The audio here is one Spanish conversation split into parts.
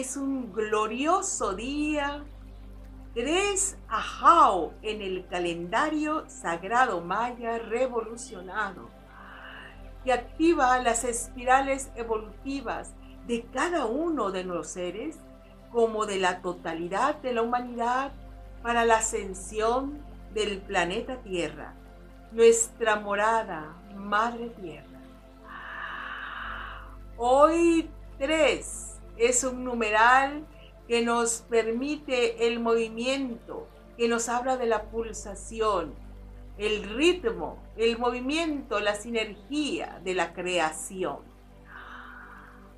es un glorioso día 3 Ajao en el calendario sagrado maya revolucionado, que activa las espirales evolutivas de cada uno de los seres como de la totalidad de la humanidad para la ascensión del planeta Tierra, nuestra morada, Madre Tierra. Hoy 3 es un numeral que nos permite el movimiento, que nos habla de la pulsación, el ritmo, el movimiento, la sinergia de la creación.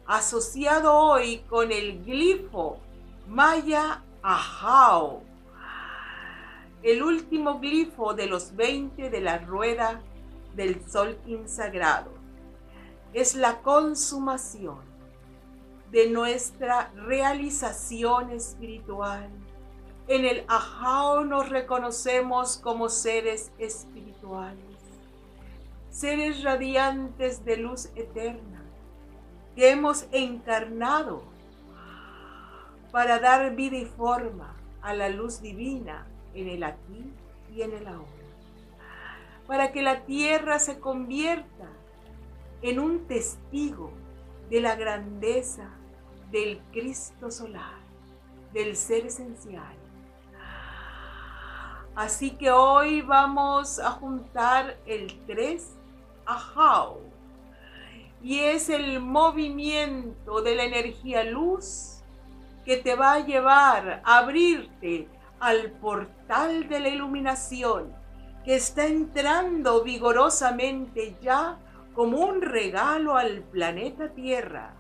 Asociado hoy con el glifo Maya Ajao, el último glifo de los 20 de la rueda del sol insagrado. Es la consumación de nuestra realización espiritual. En el Ajao nos reconocemos como seres espirituales, seres radiantes de luz eterna, que hemos encarnado para dar vida y forma a la luz divina en el aquí y en el ahora, para que la tierra se convierta en un testigo de la grandeza del Cristo solar, del ser esencial. Así que hoy vamos a juntar el 3 Ajao. Y es el movimiento de la energía luz que te va a llevar a abrirte al portal de la iluminación que está entrando vigorosamente ya como un regalo al planeta Tierra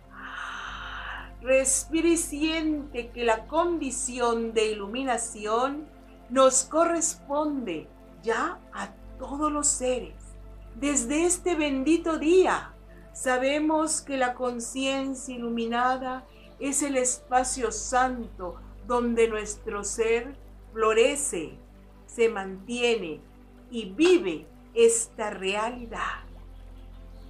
respira y siente que la condición de iluminación nos corresponde ya a todos los seres. Desde este bendito día sabemos que la conciencia iluminada es el espacio santo donde nuestro ser florece, se mantiene y vive esta realidad.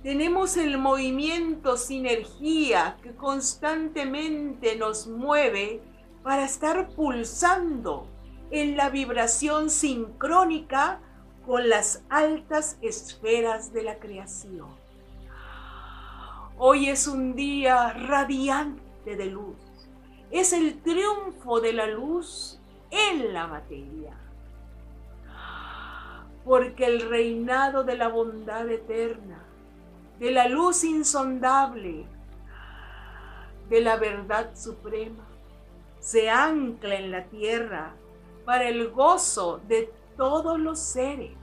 Tenemos el movimiento sinergia que constantemente nos mueve para estar pulsando en la vibración sincrónica con las altas esferas de la creación. Hoy es un día radiante de luz. Es el triunfo de la luz en la materia. Porque el reinado de la bondad eterna de la luz insondable, de la verdad suprema, se ancla en la tierra para el gozo de todos los seres.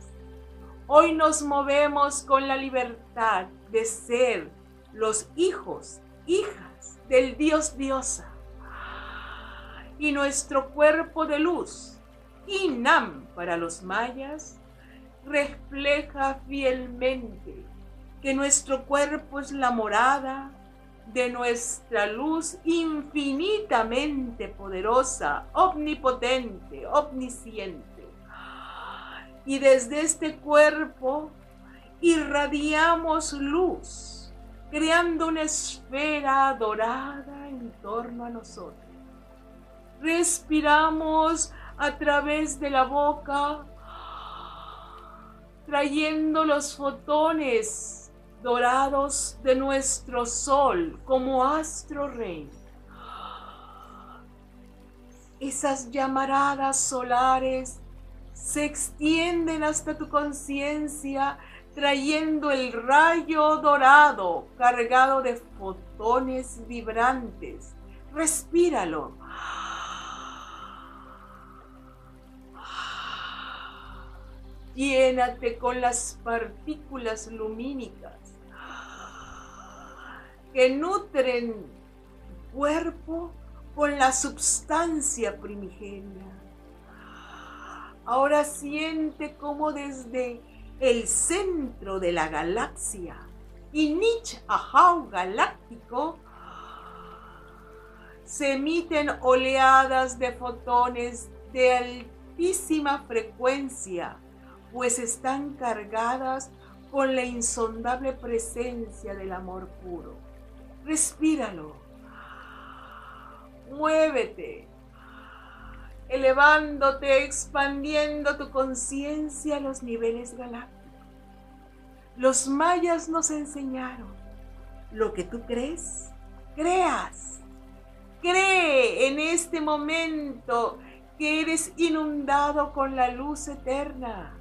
Hoy nos movemos con la libertad de ser los hijos, hijas del Dios diosa. Y nuestro cuerpo de luz, Inam para los mayas, refleja fielmente que nuestro cuerpo es la morada de nuestra luz infinitamente poderosa, omnipotente, omnisciente. Y desde este cuerpo irradiamos luz, creando una esfera dorada en torno a nosotros. Respiramos a través de la boca, trayendo los fotones dorados de nuestro sol como astro rey. Esas llamaradas solares se extienden hasta tu conciencia trayendo el rayo dorado cargado de fotones vibrantes. Respíralo. Llénate con las partículas lumínicas que nutren cuerpo con la substancia primigenia. Ahora siente como desde el centro de la galaxia y Nich Ahau galáctico se emiten oleadas de fotones de altísima frecuencia, pues están cargadas con la insondable presencia del amor puro respíralo. Muévete, elevándote, expandiendo tu conciencia a los niveles galácticos. Los mayas nos enseñaron, lo que tú crees, creas. Cree en este momento que eres inundado con la luz eterna,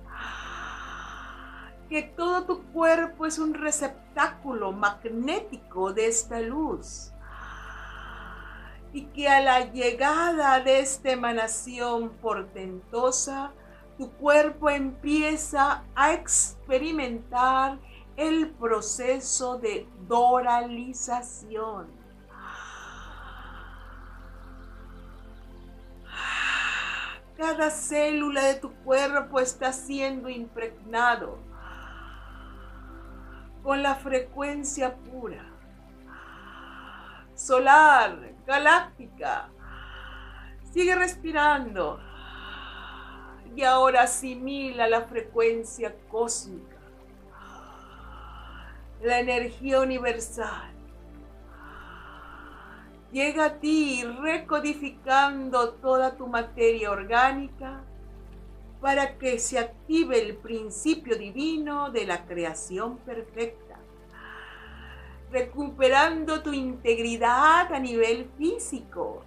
que todo tu cuerpo es un receptáculo magnético de esta luz y que a la llegada de esta emanación portentosa, tu cuerpo empieza a experimentar el proceso de doralización. Cada célula de tu cuerpo está siendo impregnado con la frecuencia pura, solar, galáctica. Sigue respirando y ahora asimila la frecuencia cósmica, la energía universal. Llega a ti recodificando toda tu materia orgánica para que se active el principio divino de la creación perfecta, recuperando tu integridad a nivel físico,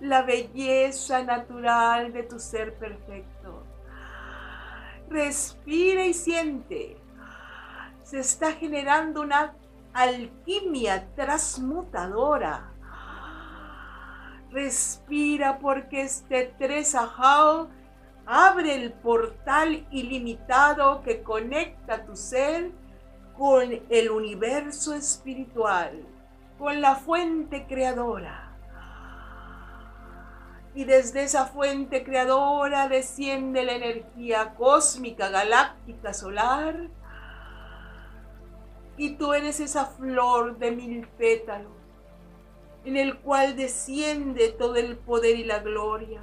la belleza natural de tu ser perfecto. Respira y siente. Se está generando una alquimia transmutadora. Respira porque este tres ajao abre el portal ilimitado que conecta tu ser con el universo espiritual, con la fuente creadora y desde esa fuente creadora desciende la energía cósmica, galáctica, solar. Y tú eres esa flor de mil pétalos, en el cual desciende todo el poder y la gloria,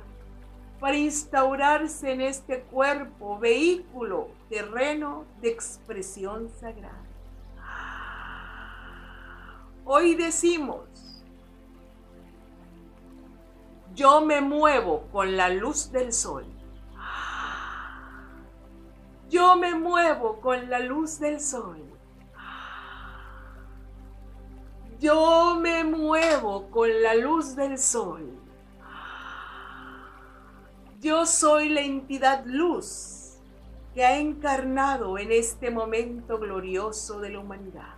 para instaurarse en este cuerpo, vehículo, terreno de expresión sagrada. Hoy decimos, yo me muevo con la luz del sol. Yo me muevo con la luz del sol. Yo me muevo con la luz del sol. Yo soy la entidad luz que ha encarnado en este momento glorioso de la humanidad.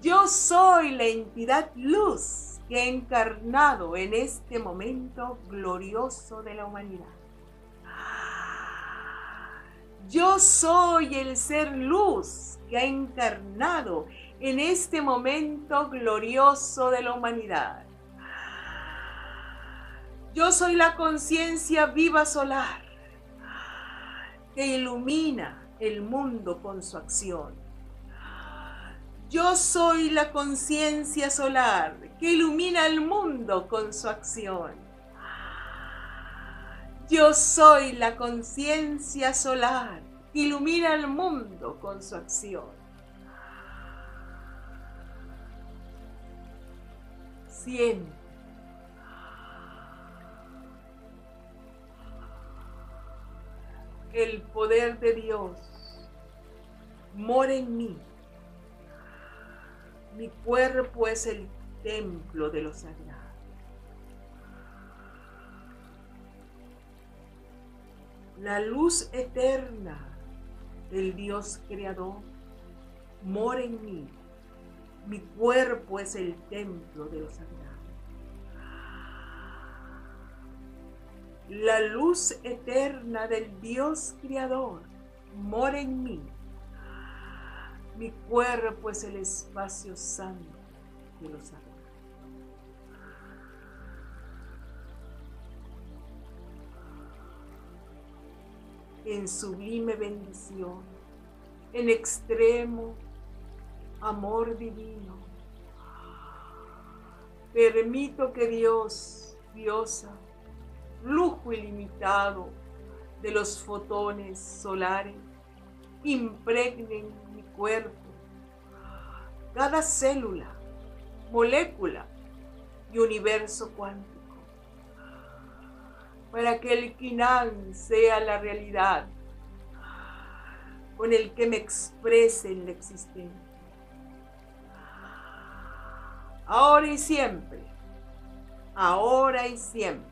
Yo soy la entidad luz que ha encarnado en este momento glorioso de la humanidad. Yo soy el ser luz que ha encarnado en este momento glorioso de la humanidad. Yo soy la conciencia viva solar que ilumina el mundo con su acción. Yo soy la conciencia solar que ilumina el mundo con su acción. Yo soy la conciencia solar que ilumina el mundo con su acción. Siente. El poder de Dios mora en mí mi cuerpo es el templo de lo sagrado. La luz eterna del Dios creador mora en mí. Mi cuerpo es el templo de lo sagrado. La luz eterna del Dios creador mora en mí. Mi cuerpo es el espacio santo de los sagrados. En sublime bendición, en extremo amor divino, permito que Dios, Diosa, lujo ilimitado de los fotones solares, impregnen cuerpo, cada célula, molécula y universo cuántico para que el Kinan sea la realidad con el que me exprese en la existencia. Ahora y siempre, ahora y siempre,